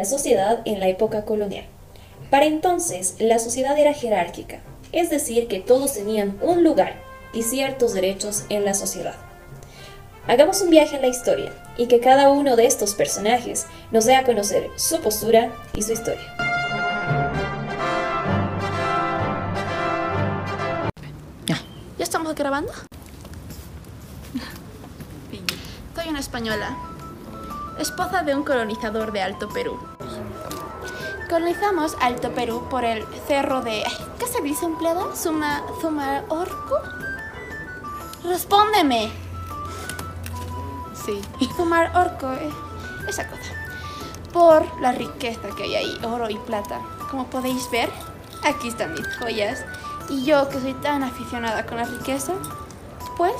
la sociedad en la época colonial. Para entonces, la sociedad era jerárquica, es decir, que todos tenían un lugar y ciertos derechos en la sociedad. Hagamos un viaje en la historia y que cada uno de estos personajes nos dé a conocer su postura y su historia. Ya, ¿ya estamos grabando? Soy una española, esposa de un colonizador de Alto Perú. Colonizamos Alto Perú por el cerro de... ¿Qué se dice empleada? ¿Suma... Suma Orco? ¡Respóndeme! Sí. Sumar Orco, eh, esa cosa. Por la riqueza que hay ahí, oro y plata. Como podéis ver, aquí están mis joyas. Y yo, que soy tan aficionada con la riqueza, pues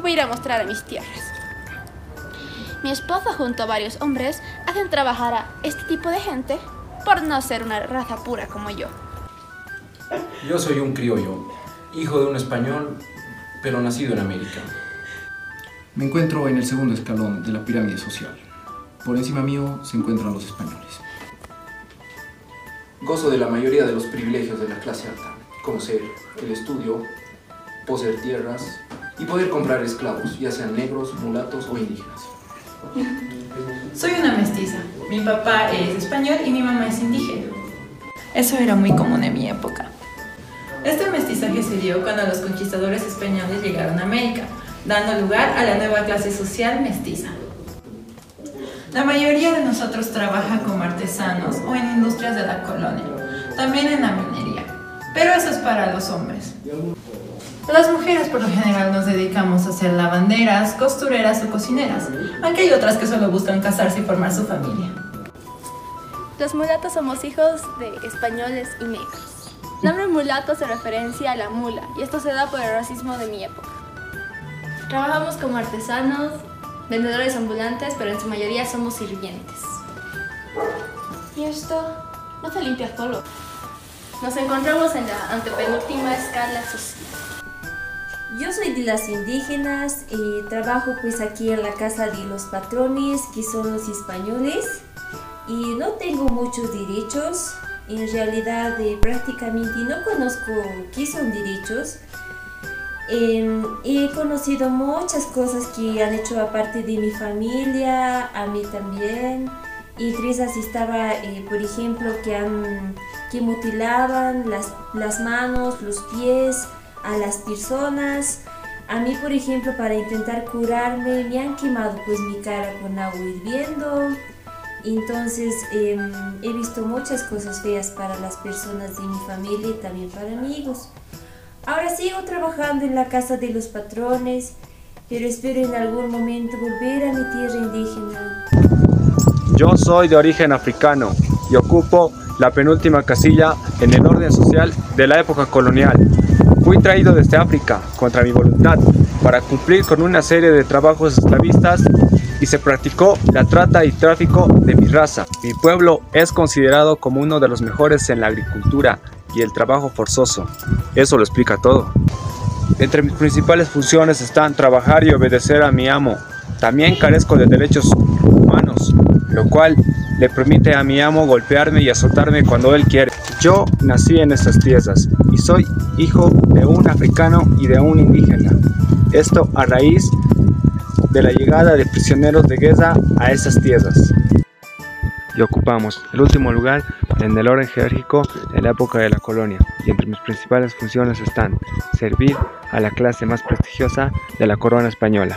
voy a ir a mostrar a mis tierras. Mi esposa junto a varios hombres hacen trabajar a este tipo de gente por no ser una raza pura como yo. Yo soy un criollo, hijo de un español, pero nacido en América. Me encuentro en el segundo escalón de la pirámide social. Por encima mío se encuentran los españoles. Gozo de la mayoría de los privilegios de la clase alta, como ser el estudio, poseer tierras y poder comprar esclavos, ya sean negros, mulatos o indígenas. Soy una mestiza. Mi papá es español y mi mamá es indígena. Eso era muy común en mi época. Este mestizaje se dio cuando los conquistadores españoles llegaron a América, dando lugar a la nueva clase social mestiza. La mayoría de nosotros trabaja como artesanos o en industrias de la colonia, también en la minería, pero eso es para los hombres. Las mujeres por lo general nos dedicamos a ser lavanderas, costureras o cocineras, aunque hay otras que solo buscan casarse y formar su familia. Los mulatos somos hijos de españoles y negros. El nombre mulato se referencia a la mula y esto se da por el racismo de mi época. Trabajamos como artesanos, vendedores ambulantes, pero en su mayoría somos sirvientes. Y esto no se limpia solo. Nos encontramos en la antepenúltima escala social. Yo soy de las indígenas y trabajo pues aquí en la casa de los patrones que son los españoles y no tengo muchos derechos. En realidad eh, prácticamente no conozco qué son derechos. Eh, he conocido muchas cosas que han hecho aparte de mi familia, a mí también. Y Crisas estaba, eh, por ejemplo, que, han, que mutilaban las, las manos, los pies a las personas. A mí, por ejemplo, para intentar curarme, me han quemado pues mi cara con agua hirviendo. Entonces eh, he visto muchas cosas feas para las personas de mi familia y también para amigos. Ahora sigo trabajando en la casa de los patrones, pero espero en algún momento volver a mi tierra indígena. Yo soy de origen africano y ocupo la penúltima casilla en el orden social de la época colonial. Fui traído desde África contra mi voluntad para cumplir con una serie de trabajos esclavistas y se practicó la trata y tráfico de mi raza. Mi pueblo es considerado como uno de los mejores en la agricultura y el trabajo forzoso. Eso lo explica todo. Entre mis principales funciones están trabajar y obedecer a mi amo. También carezco de derechos lo cual le permite a mi amo golpearme y azotarme cuando él quiere. Yo nací en estas tierras y soy hijo de un africano y de un indígena. Esto a raíz de la llegada de prisioneros de guerra a esas tierras. Y ocupamos el último lugar en el orden jerárquico en la época de la colonia, y entre mis principales funciones están servir a la clase más prestigiosa de la corona española.